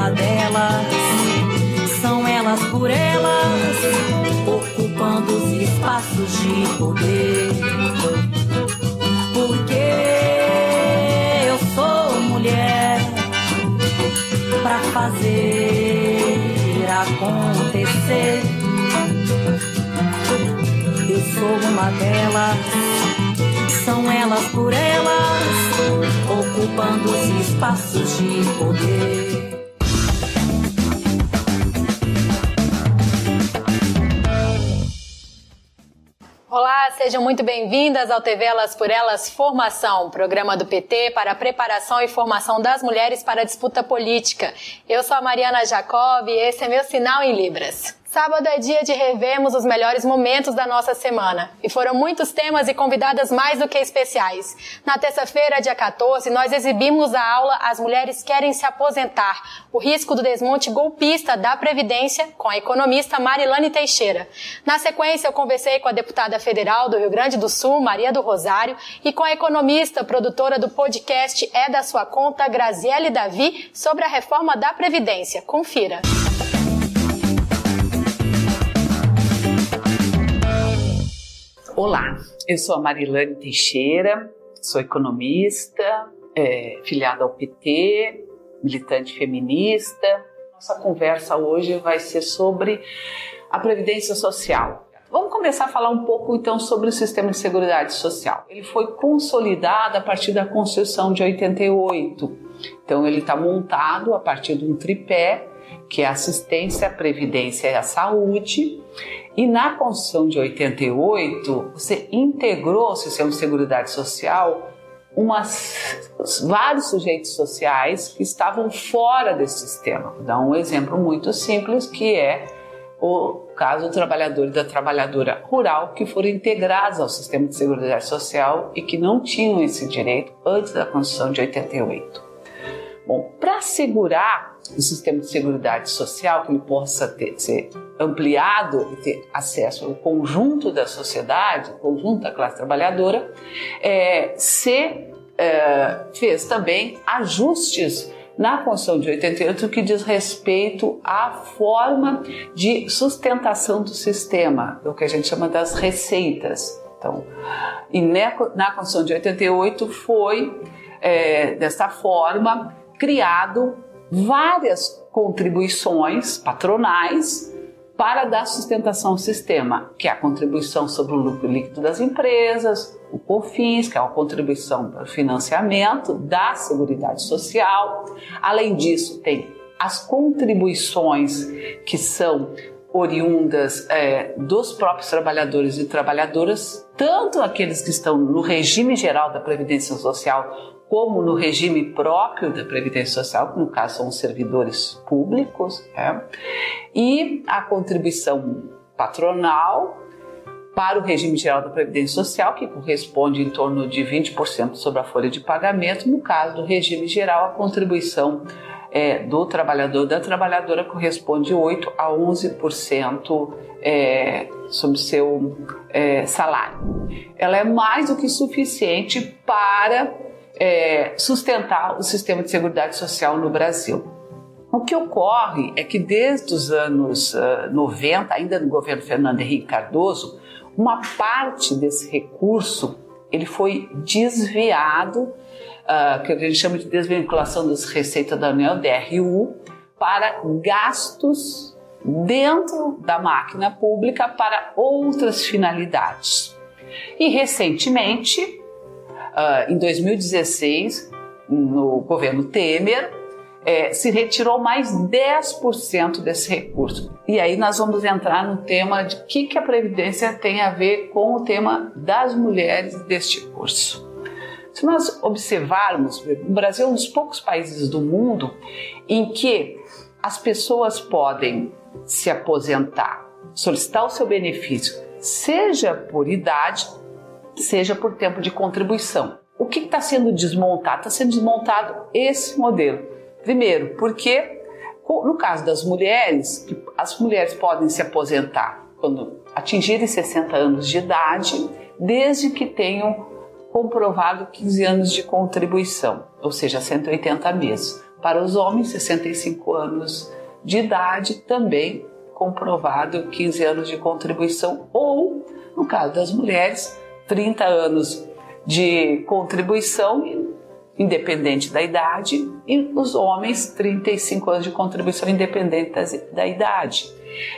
Uma delas, são elas por elas, ocupando os espaços de poder. Porque eu sou mulher pra fazer acontecer. Eu sou uma delas, são elas por elas, ocupando os espaços de poder. Sejam muito bem-vindas ao TV Elas por Elas Formação, programa do PT para a preparação e formação das mulheres para a disputa política. Eu sou a Mariana Jacob e esse é meu sinal em Libras. Sábado é dia de revermos os melhores momentos da nossa semana. E foram muitos temas e convidadas mais do que especiais. Na terça-feira, dia 14, nós exibimos a aula As Mulheres Querem Se Aposentar, o risco do desmonte golpista da Previdência, com a economista Marilane Teixeira. Na sequência, eu conversei com a deputada federal do Rio Grande do Sul, Maria do Rosário, e com a economista, produtora do podcast É da Sua Conta, Graziele Davi, sobre a reforma da Previdência. Confira. Olá, eu sou a Marilane Teixeira, sou economista, é, filiada ao PT, militante feminista. Nossa conversa hoje vai ser sobre a Previdência Social. Vamos começar a falar um pouco então sobre o sistema de seguridade social. Ele foi consolidado a partir da Constituição de 88. Então ele está montado a partir de um tripé que é a assistência, previdência e a saúde. E na Constituição de 88, você integrou o sistema de seguridade social umas, vários sujeitos sociais que estavam fora desse sistema. Vou dar um exemplo muito simples que é o caso do trabalhador e da trabalhadora rural que foram integrados ao sistema de seguridade social e que não tinham esse direito antes da Constituição de 88. Bom, para assegurar o sistema de seguridade social que ele possa ter, ser ampliado e ter acesso ao conjunto da sociedade, conjunto da classe trabalhadora, é, se é, fez também ajustes na Constituição de 88 que diz respeito à forma de sustentação do sistema, o que a gente chama das receitas. Então, e na Constituição de 88 foi é, desta forma criado várias contribuições patronais para dar sustentação ao sistema, que é a contribuição sobre o lucro líquido das empresas, o COFINS, que é a contribuição para o financiamento da Seguridade Social. Além disso, tem as contribuições que são oriundas é, dos próprios trabalhadores e trabalhadoras, tanto aqueles que estão no regime geral da Previdência Social como no regime próprio da Previdência Social, que no caso são os servidores públicos, né? e a contribuição patronal para o regime geral da Previdência Social, que corresponde em torno de 20% sobre a folha de pagamento. No caso do regime geral, a contribuição é, do trabalhador da trabalhadora corresponde 8 a 11% é, sobre seu é, salário. Ela é mais do que suficiente para é, sustentar o sistema de seguridade social no Brasil. O que ocorre é que desde os anos uh, 90, ainda no governo Fernando Henrique Cardoso, uma parte desse recurso ele foi desviado, uh, que a gente chama de desvinculação das receitas da União, DRU, para gastos dentro da máquina pública para outras finalidades. E recentemente, uh, em 2016, no governo Temer, é, se retirou mais 10% desse recurso. E aí nós vamos entrar no tema de que, que a Previdência tem a ver com o tema das mulheres deste curso. Se nós observarmos, o Brasil é um dos poucos países do mundo em que as pessoas podem se aposentar, solicitar o seu benefício, seja por idade, seja por tempo de contribuição. O que está sendo desmontado? Está sendo desmontado esse modelo. Primeiro, porque no caso das mulheres, as mulheres podem se aposentar quando atingirem 60 anos de idade, desde que tenham comprovado 15 anos de contribuição, ou seja, 180 meses. Para os homens, 65 anos de idade, também comprovado 15 anos de contribuição, ou, no caso das mulheres, 30 anos de contribuição, independente da idade, e os homens, 35 anos de contribuição independente da idade.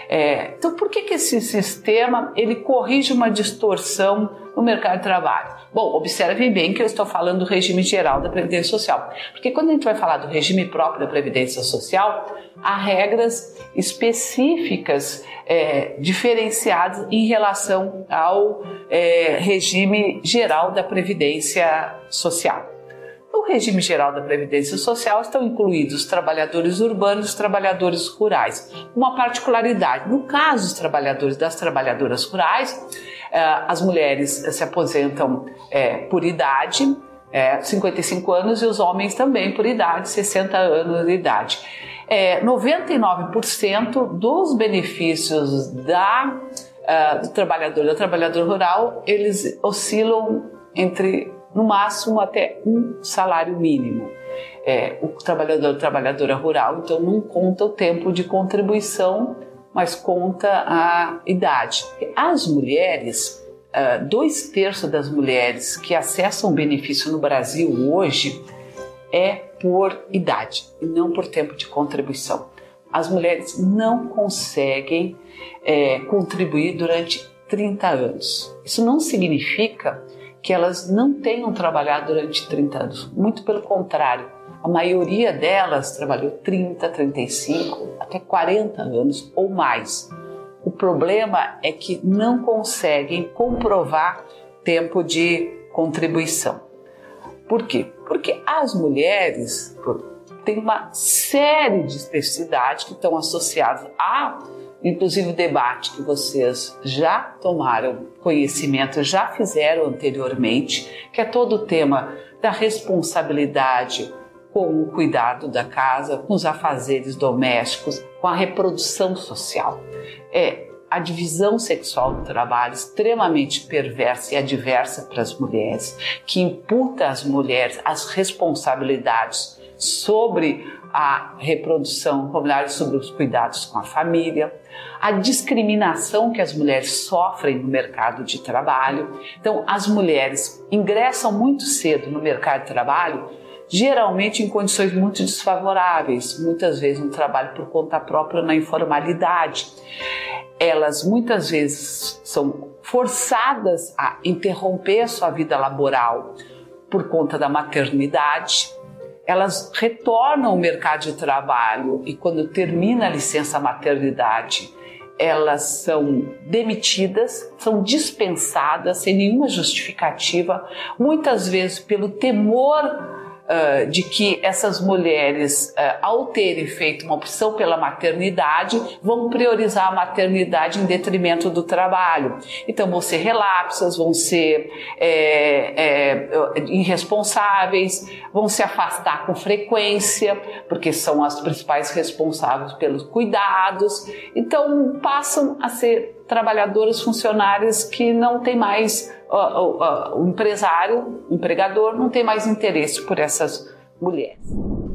É, então, por que, que esse sistema ele corrige uma distorção no mercado de trabalho? Bom, observe bem que eu estou falando do regime geral da Previdência Social, porque quando a gente vai falar do regime próprio da Previdência Social, há regras específicas é, diferenciadas em relação ao é, regime geral da Previdência Social. No regime geral da Previdência Social estão incluídos os trabalhadores urbanos e trabalhadores rurais. Uma particularidade: no caso dos trabalhadores das trabalhadoras rurais, eh, as mulheres se aposentam eh, por idade, 55 eh, anos, e os homens também por idade, 60 anos de idade. 99% dos benefícios da, do trabalhador da trabalhadora rural eles oscilam entre no máximo até um salário mínimo. É, o trabalhador trabalhadora rural, então não conta o tempo de contribuição, mas conta a idade. As mulheres, uh, dois terços das mulheres que acessam benefício no Brasil hoje é por idade e não por tempo de contribuição. As mulheres não conseguem é, contribuir durante 30 anos. Isso não significa que elas não tenham trabalhado durante 30 anos. Muito pelo contrário, a maioria delas trabalhou 30, 35, até 40 anos ou mais. O problema é que não conseguem comprovar tempo de contribuição. Por quê? Porque as mulheres têm uma série de especificidades que estão associadas a inclusive o debate que vocês já tomaram conhecimento, já fizeram anteriormente, que é todo o tema da responsabilidade com o cuidado da casa, com os afazeres domésticos, com a reprodução social. É a divisão sexual do trabalho extremamente perversa e adversa para as mulheres, que imputa às mulheres as responsabilidades sobre a reprodução familiar, sobre os cuidados com a família, a discriminação que as mulheres sofrem no mercado de trabalho. Então, as mulheres ingressam muito cedo no mercado de trabalho, geralmente em condições muito desfavoráveis, muitas vezes no trabalho por conta própria na informalidade. Elas muitas vezes são forçadas a interromper a sua vida laboral por conta da maternidade, elas retornam ao mercado de trabalho. E quando termina a licença maternidade, elas são demitidas, são dispensadas sem nenhuma justificativa, muitas vezes pelo temor uh, de que essas mulheres, uh, ao terem feito uma opção pela maternidade, vão priorizar a maternidade em detrimento do trabalho. Então vão ser relapsas, vão ser é, é, irresponsáveis, vão se afastar com frequência, porque são as principais responsáveis pelos cuidados. Então passam a ser trabalhadoras funcionárias que não têm mais o, o, o empresário, o empregador, não tem mais interesse por essas mulheres.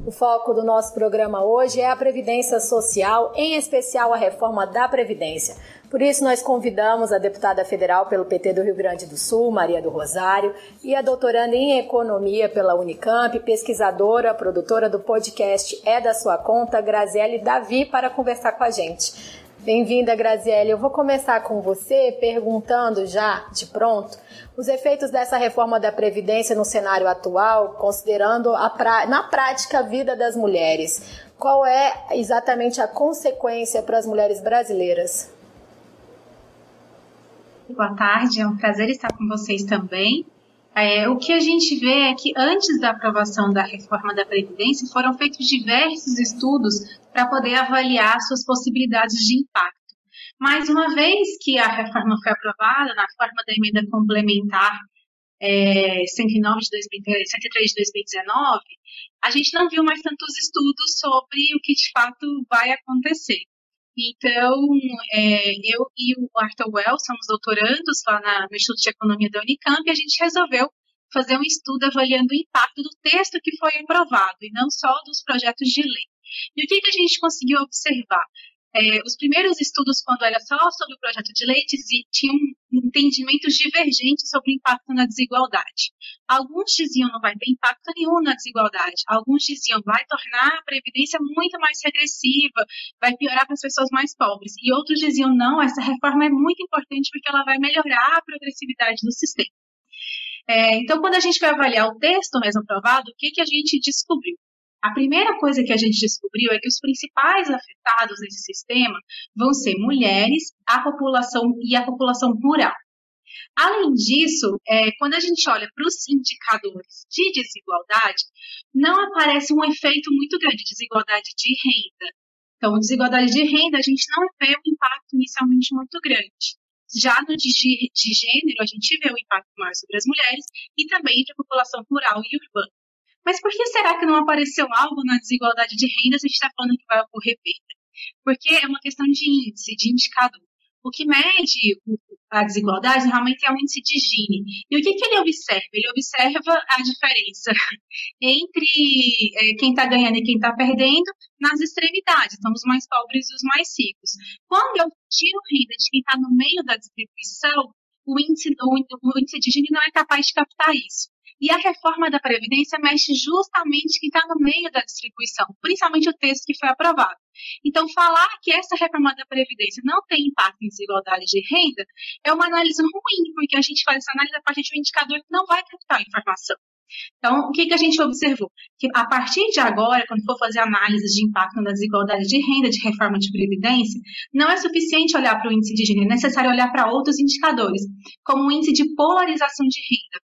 O foco do nosso programa hoje é a Previdência Social, em especial a reforma da Previdência. Por isso, nós convidamos a deputada federal pelo PT do Rio Grande do Sul, Maria do Rosário, e a doutoranda em Economia pela Unicamp, pesquisadora, produtora do podcast É da Sua Conta, Graziele Davi, para conversar com a gente. Bem-vinda, Graziele. Eu vou começar com você perguntando já, de pronto, os efeitos dessa reforma da Previdência no cenário atual, considerando pra... na prática a vida das mulheres. Qual é exatamente a consequência para as mulheres brasileiras? Boa tarde, é um prazer estar com vocês também. É, o que a gente vê é que antes da aprovação da reforma da Previdência foram feitos diversos estudos para poder avaliar suas possibilidades de impacto. Mas uma vez que a reforma foi aprovada, na forma da emenda complementar é, 109 de 2000, 103 de 2019, a gente não viu mais tantos estudos sobre o que de fato vai acontecer. Então, é, eu e o Arthur Wells somos doutorandos lá na, no Instituto de Economia da Unicamp e a gente resolveu fazer um estudo avaliando o impacto do texto que foi aprovado e não só dos projetos de lei. E o que, que a gente conseguiu observar? É, os primeiros estudos, quando era só sobre o projeto de lei, tinham entendimentos divergentes sobre o impacto na desigualdade. Alguns diziam não vai ter impacto nenhum na desigualdade, alguns diziam vai tornar a previdência muito mais regressiva, vai piorar para as pessoas mais pobres, e outros diziam não, essa reforma é muito importante porque ela vai melhorar a progressividade do sistema. É, então, quando a gente vai avaliar o texto mesmo aprovado, o que, que a gente descobriu? A primeira coisa que a gente descobriu é que os principais afetados nesse sistema vão ser mulheres, a população e a população rural. Além disso, é, quando a gente olha para os indicadores de desigualdade, não aparece um efeito muito grande de desigualdade de renda. Então, desigualdade de renda, a gente não vê um impacto inicialmente muito grande. Já no de, de gênero, a gente vê um impacto maior sobre as mulheres e também entre a população rural e urbana. Mas por que será que não apareceu algo na desigualdade de renda se a gente está falando que vai ocorrer perda? Porque é uma questão de índice, de indicador. O que mede a desigualdade realmente é o índice de Gini. E o que, que ele observa? Ele observa a diferença entre é, quem está ganhando e quem está perdendo nas extremidades, então os mais pobres e os mais ricos. Quando eu tiro renda de quem está no meio da distribuição, o índice, o, o índice de Gini não é capaz de captar isso. E a reforma da Previdência mexe justamente quem está no meio da distribuição, principalmente o texto que foi aprovado. Então, falar que essa reforma da Previdência não tem impacto em desigualdade de renda é uma análise ruim, porque a gente faz essa análise a partir de um indicador que não vai captar informação. Então, o que, que a gente observou? Que a partir de agora, quando for fazer análise de impacto na desigualdade de renda de reforma de previdência, não é suficiente olhar para o índice de gênero, é necessário olhar para outros indicadores, como o índice de polarização de renda.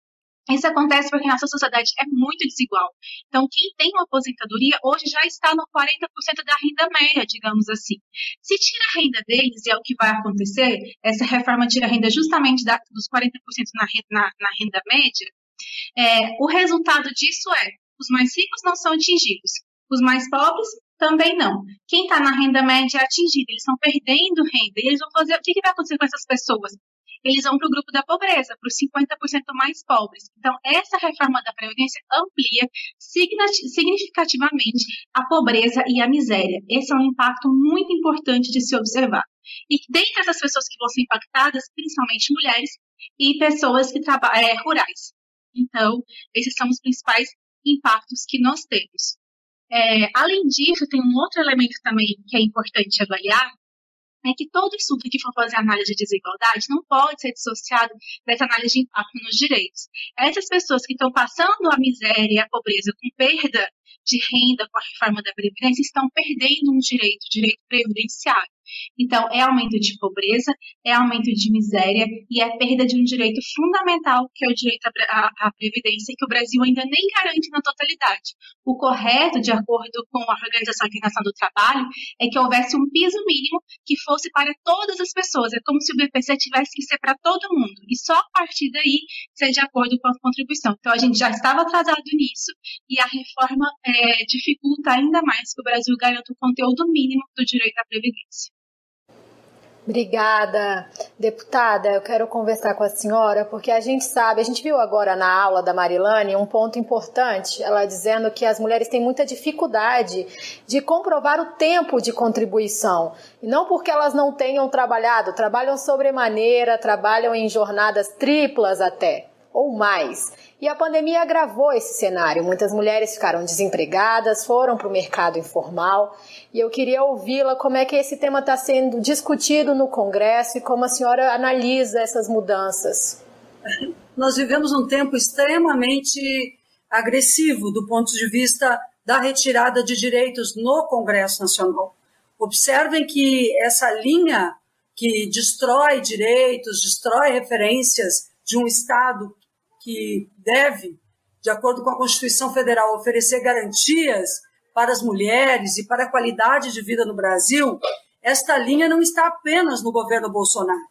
Isso acontece porque nossa sociedade é muito desigual. Então, quem tem uma aposentadoria hoje já está no 40% da renda média, digamos assim. Se tira a renda deles, e é o que vai acontecer, essa reforma tira a renda justamente da, dos 40% na, na, na, renda média, é, o resultado disso é os mais ricos não são atingidos, os mais pobres também não. Quem está na renda média é atingido, eles estão perdendo renda. E eles vão fazer. O que, que vai acontecer com essas pessoas? Eles vão para o grupo da pobreza, para os 50% mais pobres. Então, essa reforma da Previdência amplia significativamente a pobreza e a miséria. Esse é um impacto muito importante de se observar. E dentre essas pessoas que vão ser impactadas, principalmente mulheres e pessoas que trabalham é, rurais. Então, esses são os principais impactos que nós temos. É, além disso, tem um outro elemento também que é importante avaliar, é que todo estudo que for fazer análise de desigualdade não pode ser dissociado dessa análise de impacto nos direitos. Essas pessoas que estão passando a miséria e a pobreza com perda de renda com a reforma da Previdência estão perdendo um direito, direito previdenciário. Então, é aumento de pobreza, é aumento de miséria e é perda de um direito fundamental, que é o direito à, Previdência, que o Brasil ainda nem garante na totalidade. O correto, de acordo com a Organização Internacional do Trabalho, é que houvesse um piso mínimo que fosse para todas as pessoas. É como se o BPC tivesse que ser para todo mundo. E só a partir daí ser de acordo com a contribuição. Então, a gente já estava atrasado nisso e a reforma é, dificulta ainda mais que o Brasil garanta o conteúdo mínimo do direito à Previdência. Obrigada, deputada. Eu quero conversar com a senhora porque a gente sabe, a gente viu agora na aula da Marilane um ponto importante, ela dizendo que as mulheres têm muita dificuldade de comprovar o tempo de contribuição. E não porque elas não tenham trabalhado, trabalham sobremaneira, trabalham em jornadas triplas até, ou mais. E a pandemia agravou esse cenário. Muitas mulheres ficaram desempregadas, foram para o mercado informal. E eu queria ouvi-la como é que esse tema está sendo discutido no Congresso e como a senhora analisa essas mudanças. Nós vivemos um tempo extremamente agressivo do ponto de vista da retirada de direitos no Congresso Nacional. Observem que essa linha que destrói direitos, destrói referências de um Estado que deve, de acordo com a Constituição Federal, oferecer garantias para as mulheres e para a qualidade de vida no Brasil, esta linha não está apenas no governo Bolsonaro.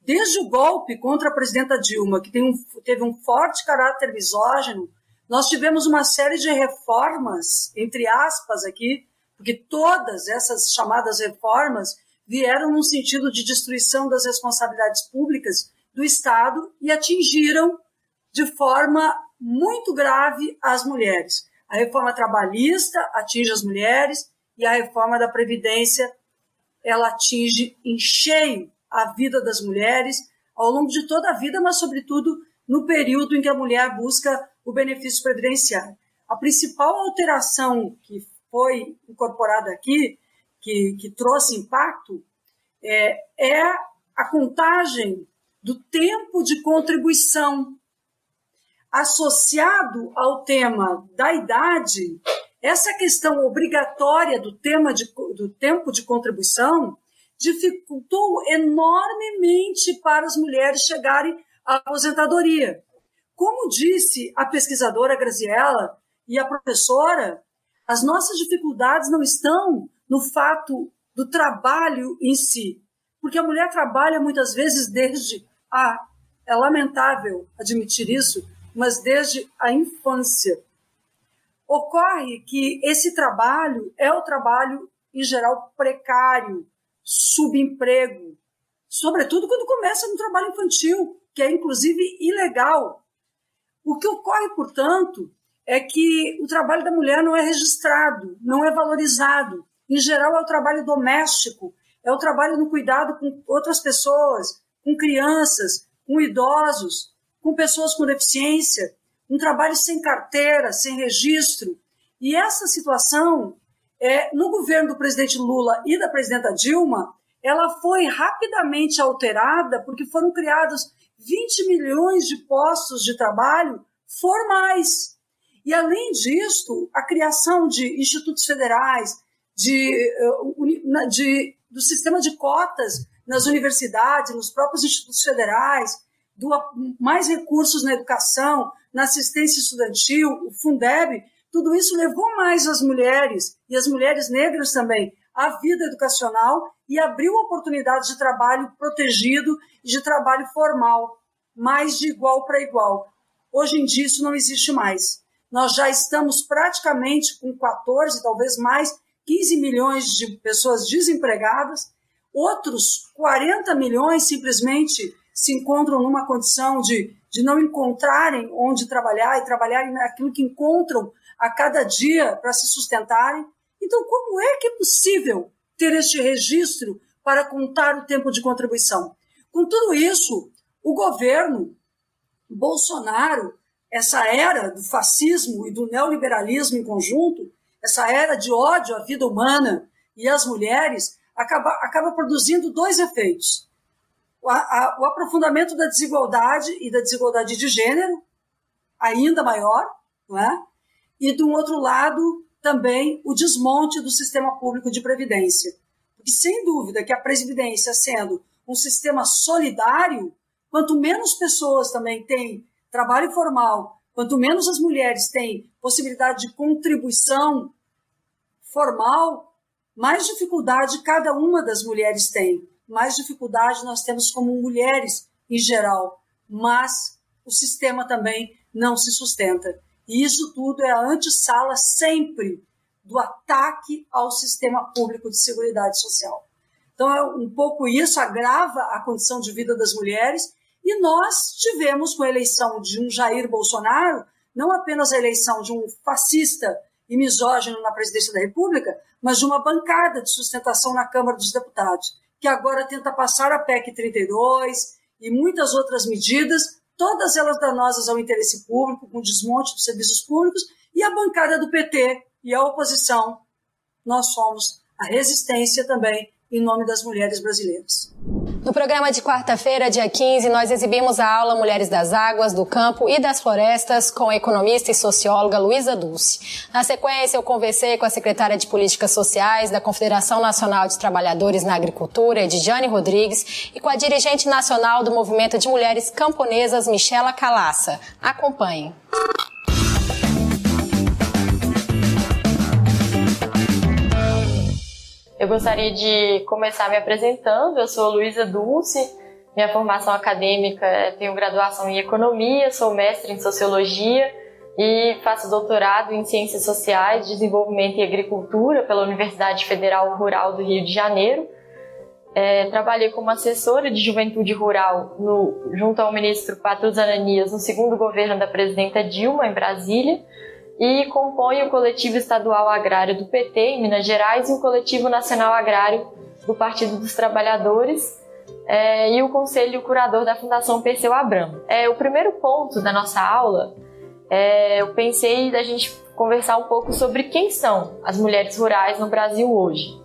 Desde o golpe contra a presidenta Dilma, que um, teve um forte caráter misógino, nós tivemos uma série de reformas, entre aspas aqui, porque todas essas chamadas reformas vieram no sentido de destruição das responsabilidades públicas do Estado e atingiram de forma muito grave as mulheres. A reforma trabalhista atinge as mulheres e a reforma da Previdência ela atinge em cheio a vida das mulheres ao longo de toda a vida, mas, sobretudo, no período em que a mulher busca o benefício previdenciário. A principal alteração que foi incorporada aqui, que, que trouxe impacto, é, é a contagem do tempo de contribuição associado ao tema da idade, essa questão obrigatória do tema de, do tempo de contribuição dificultou enormemente para as mulheres chegarem à aposentadoria. Como disse a pesquisadora Graziella e a professora, as nossas dificuldades não estão no fato do trabalho em si, porque a mulher trabalha muitas vezes desde a é lamentável admitir isso, mas desde a infância. Ocorre que esse trabalho é o trabalho, em geral, precário, subemprego, sobretudo quando começa no trabalho infantil, que é inclusive ilegal. O que ocorre, portanto, é que o trabalho da mulher não é registrado, não é valorizado. Em geral, é o trabalho doméstico, é o trabalho no cuidado com outras pessoas, com crianças, com idosos, com pessoas com deficiência, um trabalho sem carteira, sem registro. E essa situação, é, no governo do presidente Lula e da presidenta Dilma, ela foi rapidamente alterada porque foram criados 20 milhões de postos de trabalho formais. E, além disso, a criação de institutos federais, de, eh, de, do sistema de cotas nas universidades, nos próprios institutos federais, do, mais recursos na educação, na assistência estudantil, o Fundeb, tudo isso levou mais as mulheres, e as mulheres negras também, à vida educacional e abriu oportunidades de trabalho protegido e de trabalho formal, mais de igual para igual. Hoje em dia isso não existe mais. Nós já estamos praticamente com 14, talvez mais, 15 milhões de pessoas desempregadas, outros 40 milhões simplesmente se encontram numa condição de, de não encontrarem onde trabalhar e trabalharem naquilo que encontram a cada dia para se sustentarem. Então, como é que é possível ter este registro para contar o tempo de contribuição? Com tudo isso, o governo Bolsonaro, essa era do fascismo e do neoliberalismo em conjunto, essa era de ódio à vida humana e às mulheres, acaba, acaba produzindo dois efeitos o, a, o aprofundamento da desigualdade e da desigualdade de gênero, ainda maior, não é? e, de um outro lado, também o desmonte do sistema público de previdência. Porque, sem dúvida, que a Previdência, sendo um sistema solidário, quanto menos pessoas também têm trabalho formal, quanto menos as mulheres têm possibilidade de contribuição formal, mais dificuldade cada uma das mulheres tem mais dificuldade nós temos como mulheres em geral, mas o sistema também não se sustenta. E isso tudo é a antessala sempre do ataque ao sistema público de seguridade social. Então, é um pouco isso agrava a condição de vida das mulheres. E nós tivemos, com a eleição de um Jair Bolsonaro, não apenas a eleição de um fascista e misógino na presidência da República, mas de uma bancada de sustentação na Câmara dos Deputados, que agora tenta passar a PEC 32 e muitas outras medidas, todas elas danosas ao interesse público, com desmonte dos serviços públicos, e a bancada do PT e a oposição. Nós somos a resistência também em nome das mulheres brasileiras. No programa de quarta-feira, dia 15, nós exibimos a aula Mulheres das Águas, do Campo e das Florestas com a economista e socióloga Luísa Dulce. Na sequência, eu conversei com a secretária de Políticas Sociais da Confederação Nacional de Trabalhadores na Agricultura, Edjane Rodrigues, e com a dirigente nacional do Movimento de Mulheres Camponesas, Michela Calaça. Acompanhe. Eu gostaria de começar me apresentando. Eu sou Luísa Dulce, minha formação acadêmica é, tenho graduação em economia, sou mestre em sociologia e faço doutorado em ciências sociais, desenvolvimento e agricultura pela Universidade Federal Rural do Rio de Janeiro. É, trabalhei como assessora de juventude rural no, junto ao ministro Patrus Ananias no segundo governo da presidenta Dilma, em Brasília e compõe o coletivo estadual agrário do PT em Minas Gerais e o coletivo nacional agrário do Partido dos Trabalhadores é, e o conselho curador da Fundação Perseu Abramo. É, o primeiro ponto da nossa aula, é, eu pensei da gente conversar um pouco sobre quem são as mulheres rurais no Brasil hoje.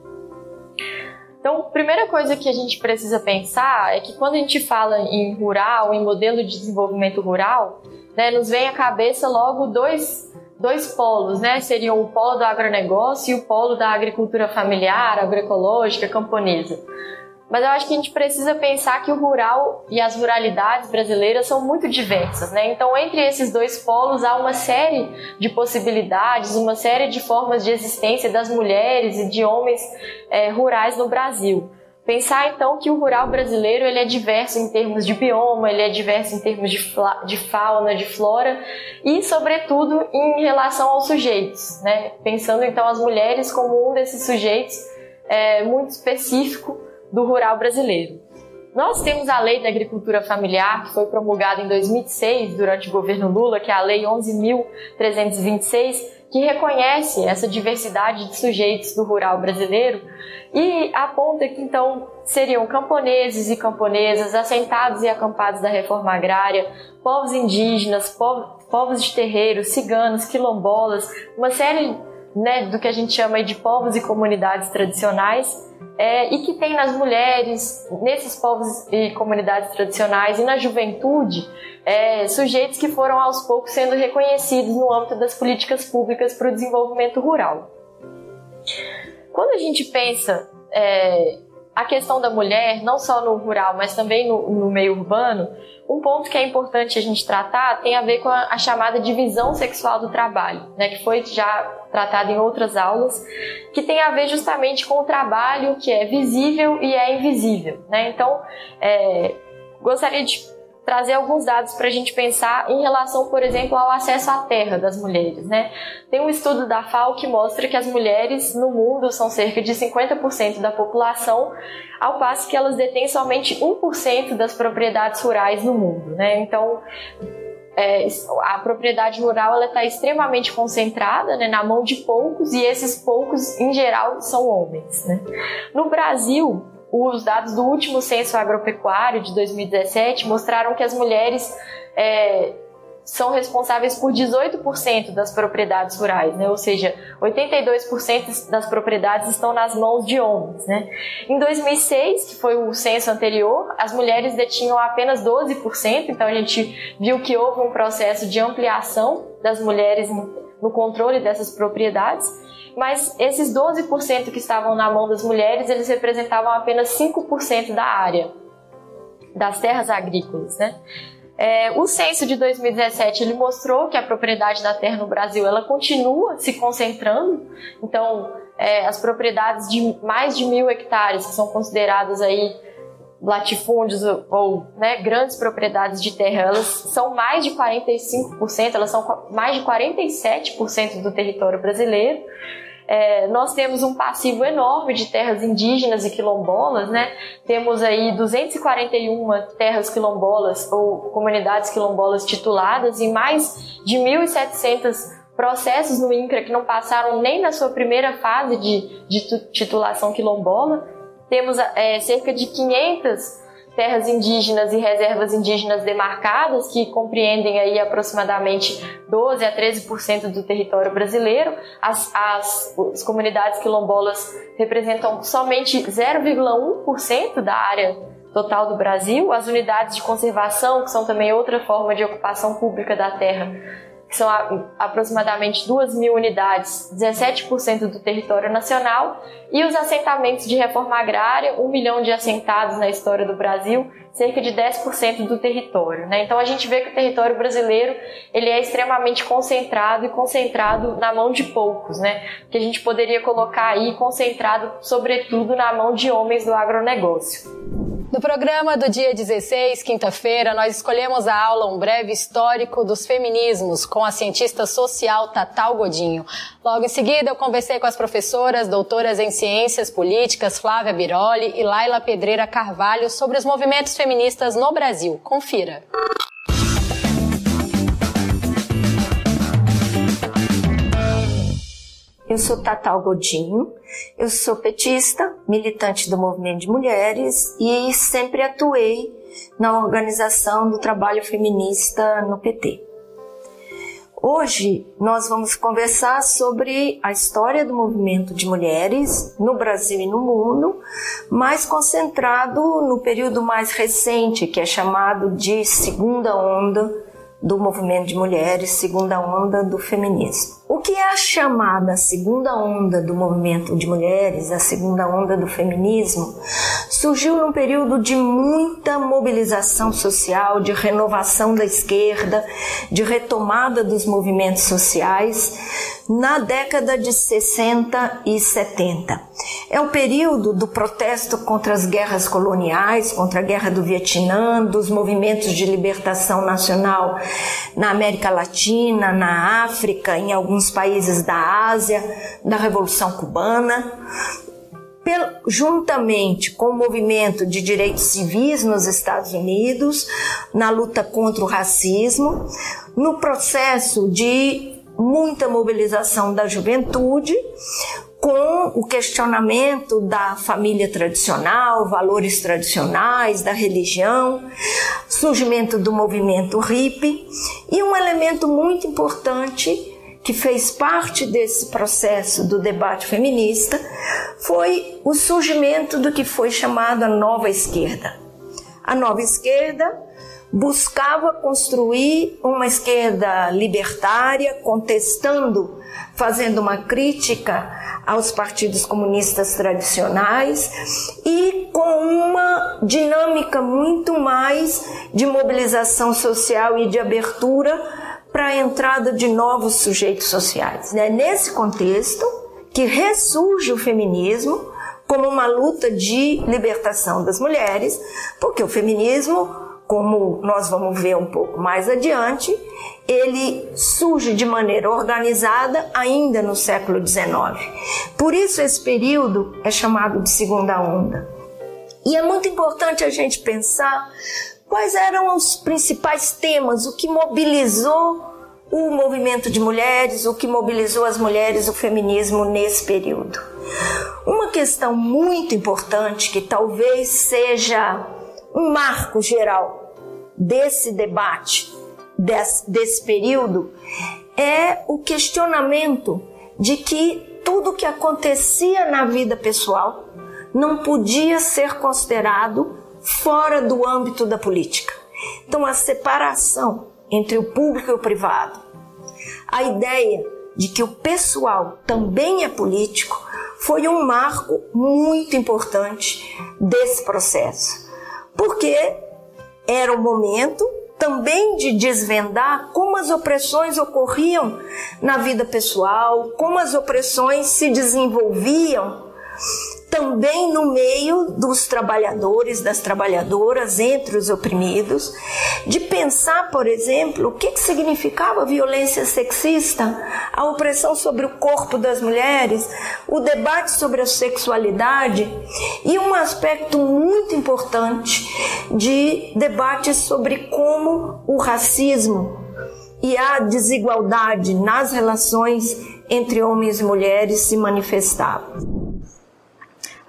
Então, a primeira coisa que a gente precisa pensar é que quando a gente fala em rural, em modelo de desenvolvimento rural, né, nos vem à cabeça logo dois dois polos, né? Seriam o polo do agronegócio e o polo da agricultura familiar, agroecológica, camponesa. Mas eu acho que a gente precisa pensar que o rural e as ruralidades brasileiras são muito diversas, né? Então, entre esses dois polos há uma série de possibilidades, uma série de formas de existência das mulheres e de homens é, rurais no Brasil. Pensar então que o rural brasileiro ele é diverso em termos de bioma, ele é diverso em termos de, de fauna, de flora e, sobretudo, em relação aos sujeitos. Né? Pensando então as mulheres como um desses sujeitos é, muito específico do rural brasileiro. Nós temos a Lei da Agricultura Familiar, que foi promulgada em 2006 durante o governo Lula, que é a Lei 11.326, que reconhece essa diversidade de sujeitos do rural brasileiro e aponta que então seriam camponeses e camponesas, assentados e acampados da reforma agrária, povos indígenas, povos de terreiros, ciganos, quilombolas, uma série né, do que a gente chama de povos e comunidades tradicionais, é, e que tem nas mulheres, nesses povos e comunidades tradicionais e na juventude, é, sujeitos que foram aos poucos sendo reconhecidos no âmbito das políticas públicas para o desenvolvimento rural. Quando a gente pensa é, a questão da mulher, não só no rural, mas também no, no, meio urbano, um ponto que é importante a gente tratar tem a ver com a, a chamada divisão sexual do trabalho, né, que foi já tratado em outras aulas, que tem a ver justamente com o trabalho que é visível e é invisível. Né? Então, é, gostaria de trazer alguns dados para a gente pensar em relação, por exemplo, ao acesso à terra das mulheres. Né? Tem um estudo da FAO que mostra que as mulheres no mundo são cerca de 50% da população, ao passo que elas detêm somente 1% das propriedades rurais no mundo. Né? Então, é, a propriedade rural está extremamente concentrada né, na mão de poucos e esses poucos, em geral, são homens. Né? No Brasil, os dados do último censo agropecuário de 2017 mostraram que as mulheres é, são responsáveis por 18% das propriedades rurais, né? ou seja, 82% das propriedades estão nas mãos de homens. Né? Em 2006, que foi o censo anterior, as mulheres detinham apenas 12%, então a gente viu que houve um processo de ampliação das mulheres no controle dessas propriedades mas esses 12% que estavam na mão das mulheres, eles representavam apenas 5% da área das terras agrícolas, né? É, o censo de 2017 ele mostrou que a propriedade da terra no Brasil ela continua se concentrando. Então, é, as propriedades de mais de mil hectares que são consideradas aí latifúndios ou né, grandes propriedades de terra, elas são mais de 45%, elas são mais de 47% do território brasileiro. é, nós temos um passivo enorme de terras indígenas e quilombolas, né? Temos aí 241 terras quilombolas ou comunidades quilombolas tituladas e mais de 1.700 processos no INCRA que não passaram nem na sua primeira fase de, de titulação quilombola. Temos é, cerca de 500 terras indígenas e reservas indígenas demarcadas, que compreendem aí aproximadamente 12 a 13% do território brasileiro. As, as, as comunidades quilombolas representam somente 0,1% da área total do Brasil. As unidades de conservação, que são também outra forma de ocupação pública da terra, que são aproximadamente 2 mil unidades, 17% do território nacional, e os assentamentos de reforma agrária, 1 milhão de assentados na história do Brasil, cerca de 10% do território. Né? Então a gente vê que o território brasileiro ele é extremamente concentrado e concentrado na mão de poucos, né? que a gente poderia colocar aí concentrado sobretudo na mão de homens do agronegócio. No programa do dia 16, quinta-feira, nós escolhemos a aula Um Breve Histórico dos Feminismos com a cientista social Tatal Godinho. Logo em seguida, eu conversei com as professoras, doutoras em Ciências Políticas Flávia Biroli e Laila Pedreira Carvalho sobre os movimentos feministas no Brasil. Confira. Eu sou Tatal Godinho, eu sou petista, militante do movimento de mulheres e sempre atuei na organização do trabalho feminista no PT. Hoje nós vamos conversar sobre a história do movimento de mulheres no Brasil e no mundo, mais concentrado no período mais recente, que é chamado de Segunda Onda do movimento de mulheres, segunda onda do feminismo. O que é a chamada segunda onda do movimento de mulheres, a segunda onda do feminismo, surgiu num período de muita mobilização social, de renovação da esquerda, de retomada dos movimentos sociais na década de 60 e 70. É o período do protesto contra as guerras coloniais, contra a guerra do Vietnã, dos movimentos de libertação nacional na América Latina, na África, em alguns países da Ásia, da Revolução Cubana juntamente com o movimento de direitos civis nos Estados Unidos, na luta contra o racismo, no processo de muita mobilização da juventude, com o questionamento da família tradicional, valores tradicionais, da religião, surgimento do movimento hippie e um elemento muito importante que fez parte desse processo do debate feminista foi o surgimento do que foi chamado a nova esquerda. A nova esquerda buscava construir uma esquerda libertária, contestando, fazendo uma crítica aos partidos comunistas tradicionais e com uma dinâmica muito mais de mobilização social e de abertura para a entrada de novos sujeitos sociais. É nesse contexto que ressurge o feminismo como uma luta de libertação das mulheres, porque o feminismo como nós vamos ver um pouco mais adiante, ele surge de maneira organizada ainda no século XIX. Por isso esse período é chamado de segunda onda. E é muito importante a gente pensar quais eram os principais temas, o que mobilizou o movimento de mulheres, o que mobilizou as mulheres, o feminismo nesse período. Uma questão muito importante que talvez seja um marco geral desse debate, desse, desse período, é o questionamento de que tudo que acontecia na vida pessoal não podia ser considerado fora do âmbito da política. Então, a separação entre o público e o privado, a ideia de que o pessoal também é político, foi um marco muito importante desse processo porque era o momento também de desvendar como as opressões ocorriam na vida pessoal, como as opressões se desenvolviam também no meio dos trabalhadores, das trabalhadoras, entre os oprimidos, de pensar, por exemplo, o que, que significava violência sexista, a opressão sobre o corpo das mulheres, o debate sobre a sexualidade e um aspecto muito importante de debate sobre como o racismo e a desigualdade nas relações entre homens e mulheres se manifestavam.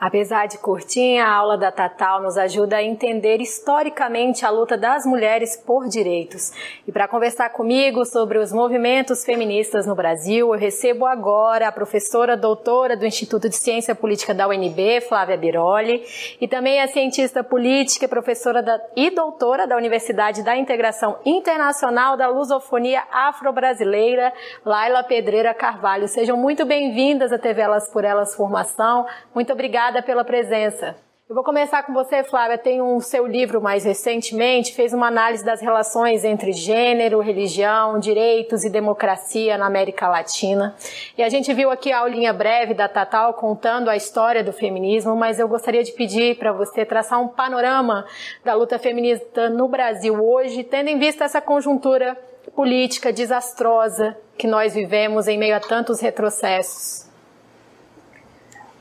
Apesar de curtinha, a aula da Tatal nos ajuda a entender historicamente a luta das mulheres por direitos. E para conversar comigo sobre os movimentos feministas no Brasil, eu recebo agora a professora doutora do Instituto de Ciência Política da UNB, Flávia Biroli, e também a cientista política, professora da, e doutora da Universidade da Integração Internacional da Lusofonia Afro-Brasileira, Laila Pedreira Carvalho. Sejam muito bem-vindas à TV Elas por Elas Formação. Muito obrigada obrigada pela presença. Eu vou começar com você, Flávia. Tem um seu livro mais recentemente, fez uma análise das relações entre gênero, religião, direitos e democracia na América Latina. E a gente viu aqui a aulinha breve da Tatal contando a história do feminismo, mas eu gostaria de pedir para você traçar um panorama da luta feminista no Brasil hoje, tendo em vista essa conjuntura política desastrosa que nós vivemos em meio a tantos retrocessos.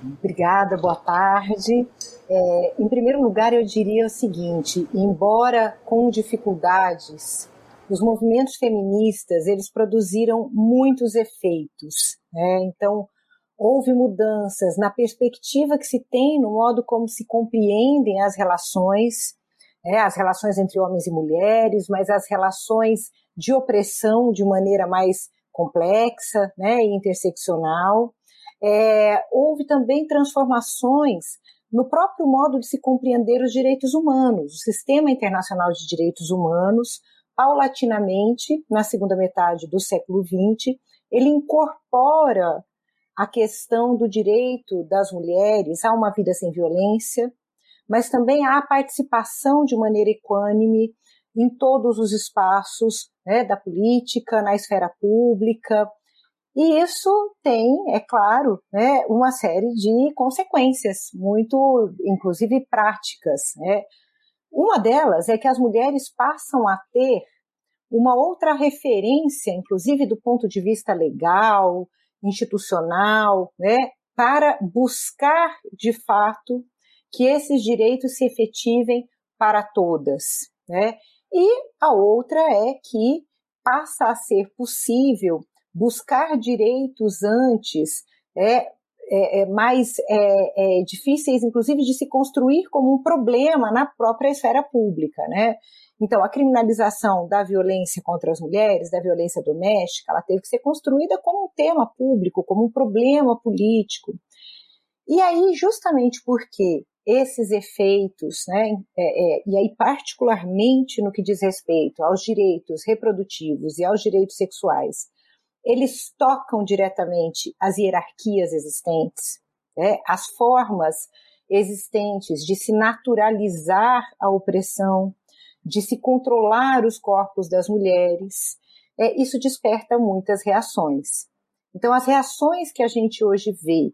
Obrigada, boa tarde. É, em primeiro lugar, eu diria o seguinte: embora com dificuldades, os movimentos feministas eles produziram muitos efeitos. Né? Então, houve mudanças na perspectiva que se tem no modo como se compreendem as relações, né? as relações entre homens e mulheres, mas as relações de opressão de maneira mais complexa né? e interseccional. É, houve também transformações no próprio modo de se compreender os direitos humanos. O Sistema Internacional de Direitos Humanos, paulatinamente, na segunda metade do século XX, ele incorpora a questão do direito das mulheres a uma vida sem violência, mas também a participação de maneira equânime em todos os espaços né, da política, na esfera pública, e isso tem, é claro, né, uma série de consequências, muito, inclusive práticas. Né? Uma delas é que as mulheres passam a ter uma outra referência, inclusive do ponto de vista legal, institucional, né, para buscar de fato que esses direitos se efetivem para todas. Né? E a outra é que passa a ser possível buscar direitos antes é, é, é mais é, é, difíceis, inclusive, de se construir como um problema na própria esfera pública, né? Então, a criminalização da violência contra as mulheres, da violência doméstica, ela teve que ser construída como um tema público, como um problema político. E aí, justamente porque esses efeitos, né, é, é, e aí particularmente no que diz respeito aos direitos reprodutivos e aos direitos sexuais, eles tocam diretamente as hierarquias existentes, né, as formas existentes de se naturalizar a opressão, de se controlar os corpos das mulheres. É, isso desperta muitas reações. Então, as reações que a gente hoje vê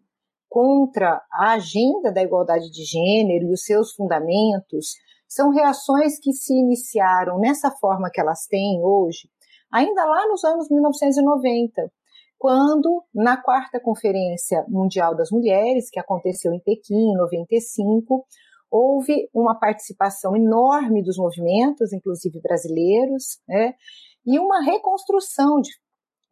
contra a agenda da igualdade de gênero e os seus fundamentos são reações que se iniciaram nessa forma que elas têm hoje, ainda lá nos anos 1990, quando, na quarta Conferência Mundial das Mulheres, que aconteceu em Pequim, em 95, houve uma participação enorme dos movimentos, inclusive brasileiros, né, e uma reconstrução de,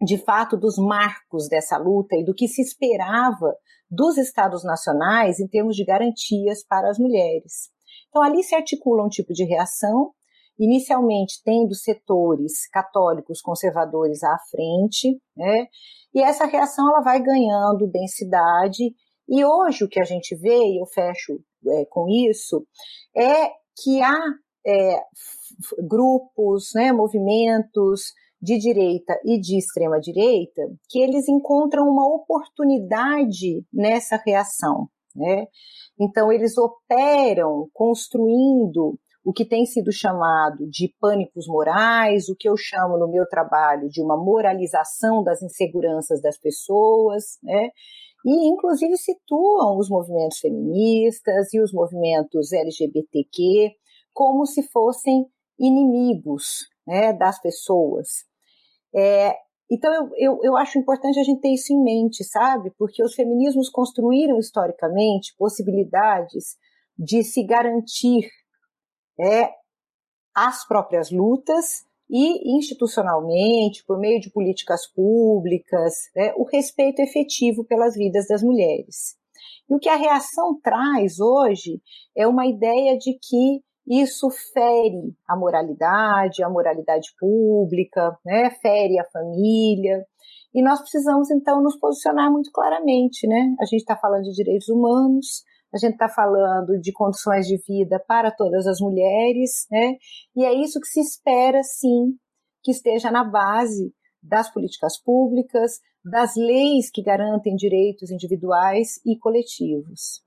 de fato dos marcos dessa luta e do que se esperava dos Estados nacionais em termos de garantias para as mulheres. Então, ali se articula um tipo de reação inicialmente tendo setores católicos conservadores à frente, né? E essa reação ela vai ganhando densidade e hoje o que a gente vê, e eu fecho é, com isso, é que há é, grupos, né, movimentos de direita e de extrema direita que eles encontram uma oportunidade nessa reação, né? Então eles operam construindo o que tem sido chamado de pânicos morais, o que eu chamo no meu trabalho de uma moralização das inseguranças das pessoas, né? e inclusive situam os movimentos feministas e os movimentos LGBTQ como se fossem inimigos né, das pessoas. É, então, eu, eu, eu acho importante a gente ter isso em mente, sabe? Porque os feminismos construíram historicamente possibilidades de se garantir é, as próprias lutas e institucionalmente, por meio de políticas públicas, né, o respeito efetivo pelas vidas das mulheres. E o que a reação traz hoje é uma ideia de que isso fere a moralidade, a moralidade pública, né? fere a família. E nós precisamos, então, nos posicionar muito claramente. Né? A gente está falando de direitos humanos, a gente está falando de condições de vida para todas as mulheres, né? e é isso que se espera, sim, que esteja na base das políticas públicas, das leis que garantem direitos individuais e coletivos.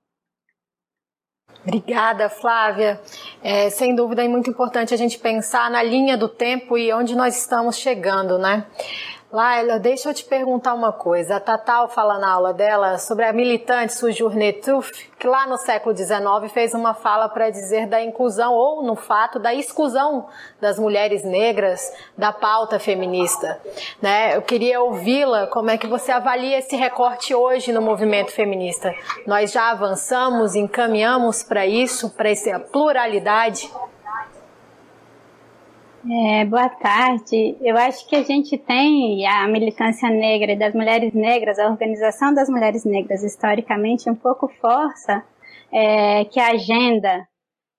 Obrigada, Flávia. É, sem dúvida é muito importante a gente pensar na linha do tempo e onde nós estamos chegando, né? Laila, deixa eu te perguntar uma coisa. A Tatal fala na aula dela sobre a militante Sujourné Truff, que lá no século XIX fez uma fala para dizer da inclusão ou, no fato, da exclusão das mulheres negras da pauta feminista. Né? Eu queria ouvi-la, como é que você avalia esse recorte hoje no movimento feminista? Nós já avançamos, encaminhamos para isso, para essa pluralidade? É, boa tarde. Eu acho que a gente tem a militância negra e das mulheres negras, a organização das mulheres negras historicamente um pouco força é, que a agenda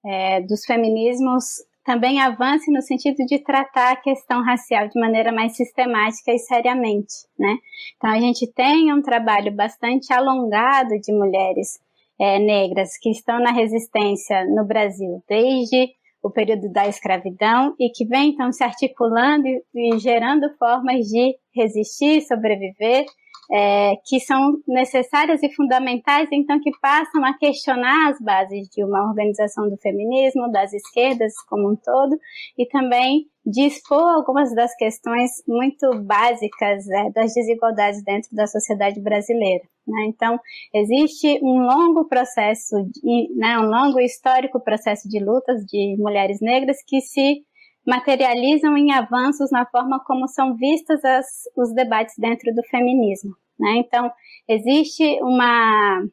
é, dos feminismos também avance no sentido de tratar a questão racial de maneira mais sistemática e seriamente, né? Então a gente tem um trabalho bastante alongado de mulheres é, negras que estão na resistência no Brasil desde o período da escravidão e que vem então se articulando e, e gerando formas de resistir, sobreviver, é, que são necessárias e fundamentais, então que passam a questionar as bases de uma organização do feminismo, das esquerdas como um todo, e também de expor algumas das questões muito básicas é, das desigualdades dentro da sociedade brasileira. Né? Então, existe um longo processo, de, né, um longo histórico processo de lutas de mulheres negras que se materializam em avanços na forma como são vistas as, os debates dentro do feminismo. Né? Então, existe uma,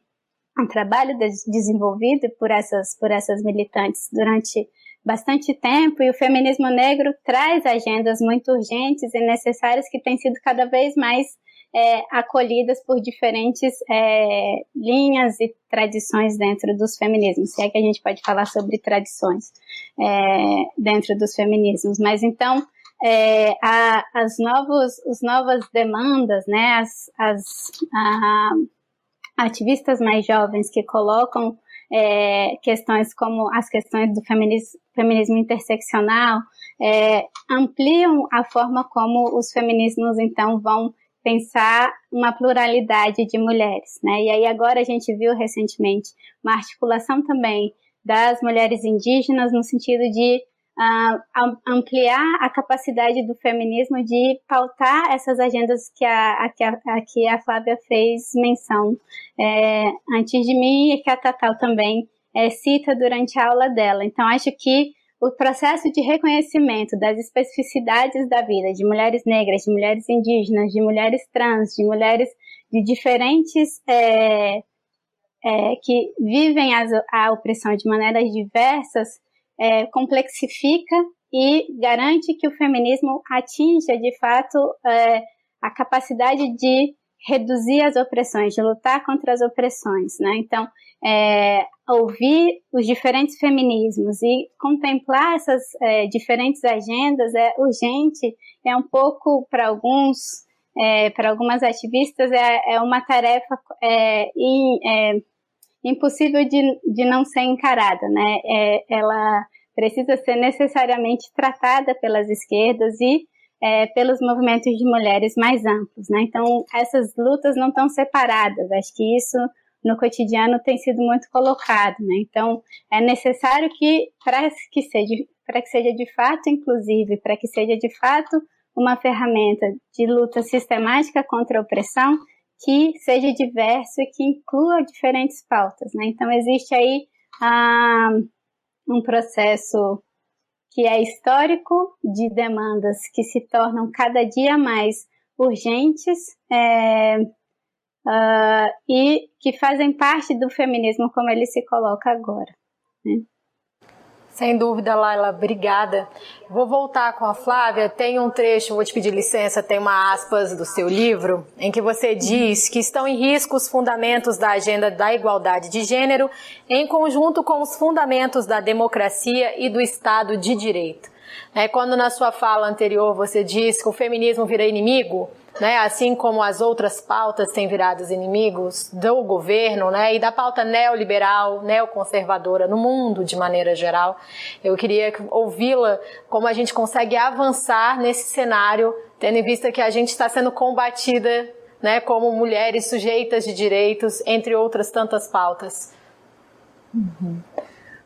um trabalho desenvolvido por essas, por essas militantes durante bastante tempo e o feminismo negro traz agendas muito urgentes e necessárias que têm sido cada vez mais é, acolhidas por diferentes é, linhas e tradições dentro dos feminismos, se é que a gente pode falar sobre tradições é, dentro dos feminismos. Mas então, é, a, as, novos, as novas demandas, né, as, as a, ativistas mais jovens que colocam é, questões como as questões do feminismo, feminismo interseccional, é, ampliam a forma como os feminismos então vão pensar uma pluralidade de mulheres, né? E aí agora a gente viu recentemente uma articulação também das mulheres indígenas no sentido de uh, ampliar a capacidade do feminismo de pautar essas agendas que a, a, a, que a Flávia fez menção é, antes de mim e que a Tatal também é, cita durante a aula dela. Então, acho que o processo de reconhecimento das especificidades da vida de mulheres negras, de mulheres indígenas, de mulheres trans, de mulheres de diferentes é, é, que vivem as, a opressão de maneiras diversas é, complexifica e garante que o feminismo atinja de fato é, a capacidade de reduzir as opressões, de lutar contra as opressões, né? Então, é, ouvir os diferentes feminismos e contemplar essas é, diferentes agendas é urgente, é um pouco para alguns, é, para algumas ativistas é, é uma tarefa é, in, é, impossível de, de não ser encarada, né? ela precisa ser necessariamente tratada pelas esquerdas e é, pelos movimentos de mulheres mais amplos, né? Então, essas lutas não estão separadas. Acho que isso no cotidiano tem sido muito colocado, né? Então, é necessário que, para que seja, para que seja de fato inclusive, para que seja de fato uma ferramenta de luta sistemática contra a opressão, que seja diverso e que inclua diferentes pautas. Né? Então, existe aí ah, um processo que é histórico de demandas que se tornam cada dia mais urgentes é, uh, e que fazem parte do feminismo como ele se coloca agora. Né? Sem dúvida, Laila, obrigada. Vou voltar com a Flávia. Tem um trecho, vou te pedir licença, tem uma aspas do seu livro, em que você diz que estão em risco os fundamentos da agenda da igualdade de gênero, em conjunto com os fundamentos da democracia e do Estado de Direito. É, quando na sua fala anterior você diz que o feminismo vira inimigo, né, assim como as outras pautas têm virado os inimigos do governo, né, e da pauta neoliberal, neoconservadora no mundo de maneira geral. Eu queria ouvi-la como a gente consegue avançar nesse cenário, tendo em vista que a gente está sendo combatida, né, como mulheres sujeitas de direitos, entre outras tantas pautas. Uhum.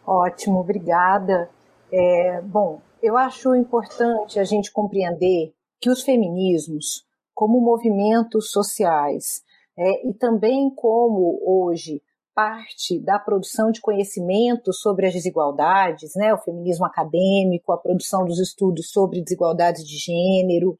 Ótimo, obrigada. É, bom, eu acho importante a gente compreender que os feminismos como movimentos sociais é, e também como hoje parte da produção de conhecimento sobre as desigualdades, né, o feminismo acadêmico, a produção dos estudos sobre desigualdades de gênero,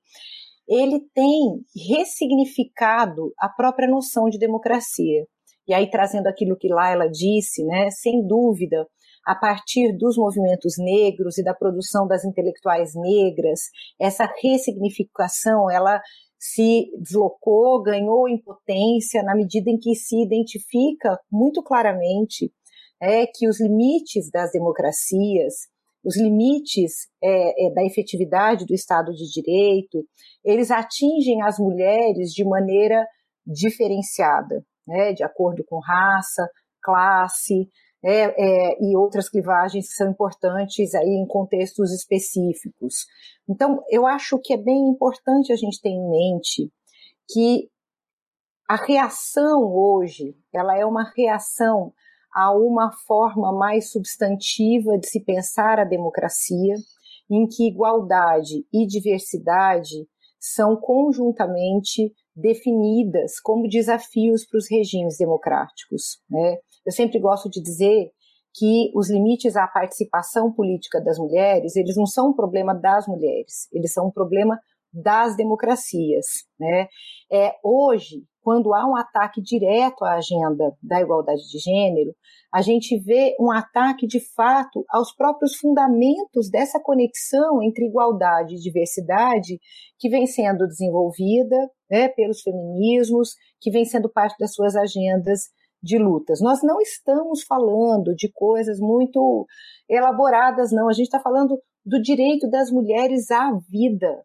ele tem ressignificado a própria noção de democracia. E aí trazendo aquilo que Laila disse, né, sem dúvida, a partir dos movimentos negros e da produção das intelectuais negras, essa ressignificação, ela se deslocou, ganhou impotência na medida em que se identifica muito claramente é, que os limites das democracias, os limites é, é, da efetividade do Estado de Direito, eles atingem as mulheres de maneira diferenciada, né, de acordo com raça, classe, é, é, e outras clivagens que são importantes aí em contextos específicos. Então, eu acho que é bem importante a gente ter em mente que a reação hoje, ela é uma reação a uma forma mais substantiva de se pensar a democracia, em que igualdade e diversidade são conjuntamente definidas como desafios para os regimes democráticos. Né? Eu sempre gosto de dizer que os limites à participação política das mulheres, eles não são um problema das mulheres, eles são um problema das democracias, né? É, hoje, quando há um ataque direto à agenda da igualdade de gênero, a gente vê um ataque de fato aos próprios fundamentos dessa conexão entre igualdade e diversidade que vem sendo desenvolvida né, pelos feminismos, que vem sendo parte das suas agendas de lutas. Nós não estamos falando de coisas muito elaboradas, não. A gente está falando do direito das mulheres à vida.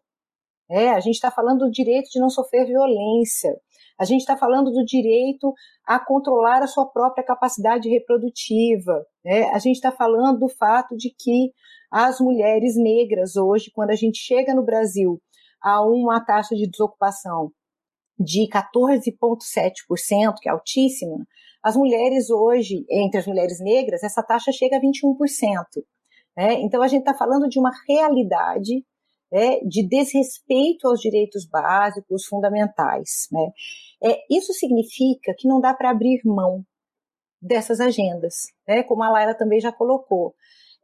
É, a gente está falando do direito de não sofrer violência. A gente está falando do direito a controlar a sua própria capacidade reprodutiva. Né? A gente está falando do fato de que as mulheres negras hoje, quando a gente chega no Brasil a uma taxa de desocupação de 14,7%, que é altíssima, as mulheres hoje, entre as mulheres negras, essa taxa chega a 21%. Né? Então a gente está falando de uma realidade né, de desrespeito aos direitos básicos fundamentais. Né? É, isso significa que não dá para abrir mão dessas agendas, né, como a Laila também já colocou.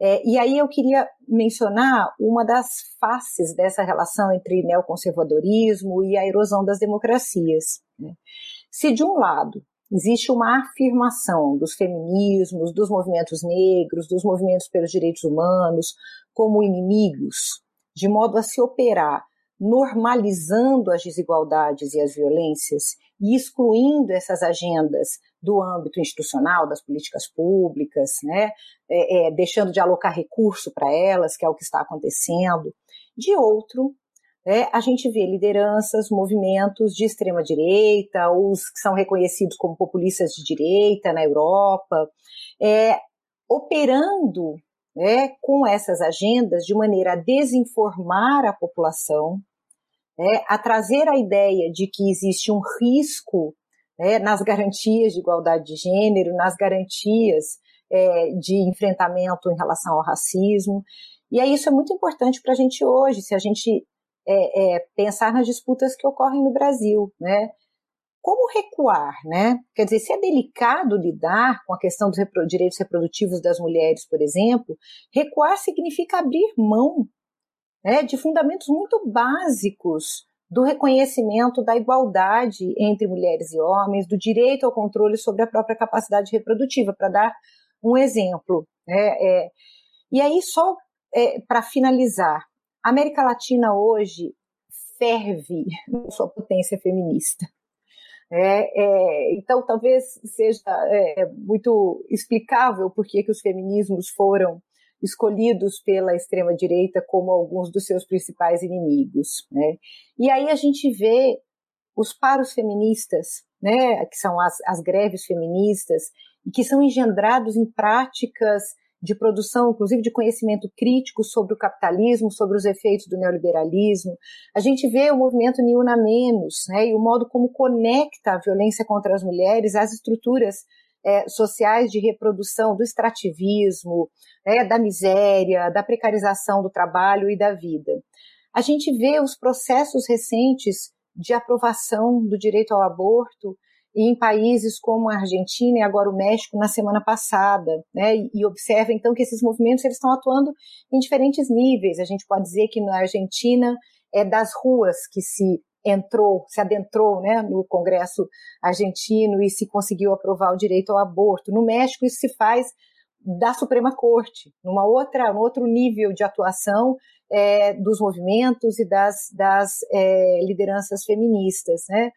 É, e aí eu queria mencionar uma das faces dessa relação entre neoconservadorismo e a erosão das democracias. Né? Se de um lado existe uma afirmação dos feminismos, dos movimentos negros, dos movimentos pelos direitos humanos como inimigos, de modo a se operar normalizando as desigualdades e as violências e excluindo essas agendas do âmbito institucional, das políticas públicas, né, é, é, deixando de alocar recurso para elas, que é o que está acontecendo. De outro, é, a gente vê lideranças, movimentos de extrema direita, os que são reconhecidos como populistas de direita na Europa, é, operando né, com essas agendas de maneira a desinformar a população, né, a trazer a ideia de que existe um risco né, nas garantias de igualdade de gênero, nas garantias é, de enfrentamento em relação ao racismo. E aí isso é muito importante para a gente hoje, se a gente é, é, pensar nas disputas que ocorrem no Brasil, né? como recuar, né? Quer dizer, se é delicado lidar com a questão dos repro direitos reprodutivos das mulheres, por exemplo, recuar significa abrir mão né, de fundamentos muito básicos do reconhecimento da igualdade entre mulheres e homens, do direito ao controle sobre a própria capacidade reprodutiva, para dar um exemplo. Né, é, e aí, só é, para finalizar, a América Latina hoje ferve sua potência feminista. É, é, então, talvez seja é, muito explicável por que os feminismos foram escolhidos pela extrema-direita como alguns dos seus principais inimigos. Né? E aí a gente vê os paros feministas, né, que são as, as greves feministas, e que são engendrados em práticas de produção, inclusive de conhecimento crítico sobre o capitalismo, sobre os efeitos do neoliberalismo. A gente vê o movimento Niuna Menos, né, e o modo como conecta a violência contra as mulheres às estruturas é, sociais de reprodução do extrativismo, né, da miséria, da precarização do trabalho e da vida. A gente vê os processos recentes de aprovação do direito ao aborto em países como a Argentina e agora o México na semana passada, né? E, e observa então que esses movimentos eles estão atuando em diferentes níveis. A gente pode dizer que na Argentina é das ruas que se entrou, se adentrou, né, no Congresso argentino e se conseguiu aprovar o direito ao aborto. No México isso se faz da Suprema Corte, numa outra, um outro nível de atuação é, dos movimentos e das, das é, lideranças feministas, né?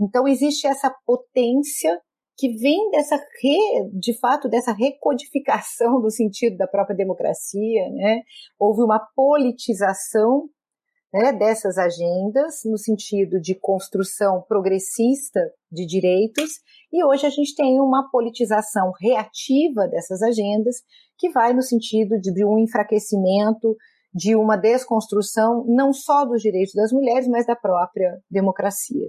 Então existe essa potência que vem dessa re, de fato dessa recodificação do sentido da própria democracia, né? Houve uma politização né, dessas agendas no sentido de construção progressista de direitos e hoje a gente tem uma politização reativa dessas agendas que vai no sentido de, de um enfraquecimento de uma desconstrução não só dos direitos das mulheres, mas da própria democracia.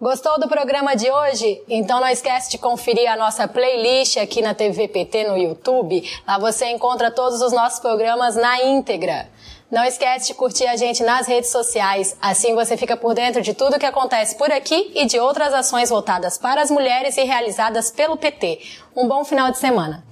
Gostou do programa de hoje? Então não esquece de conferir a nossa playlist aqui na TVPT no YouTube. Lá você encontra todos os nossos programas na íntegra. Não esquece de curtir a gente nas redes sociais, assim você fica por dentro de tudo que acontece por aqui e de outras ações voltadas para as mulheres e realizadas pelo PT. Um bom final de semana.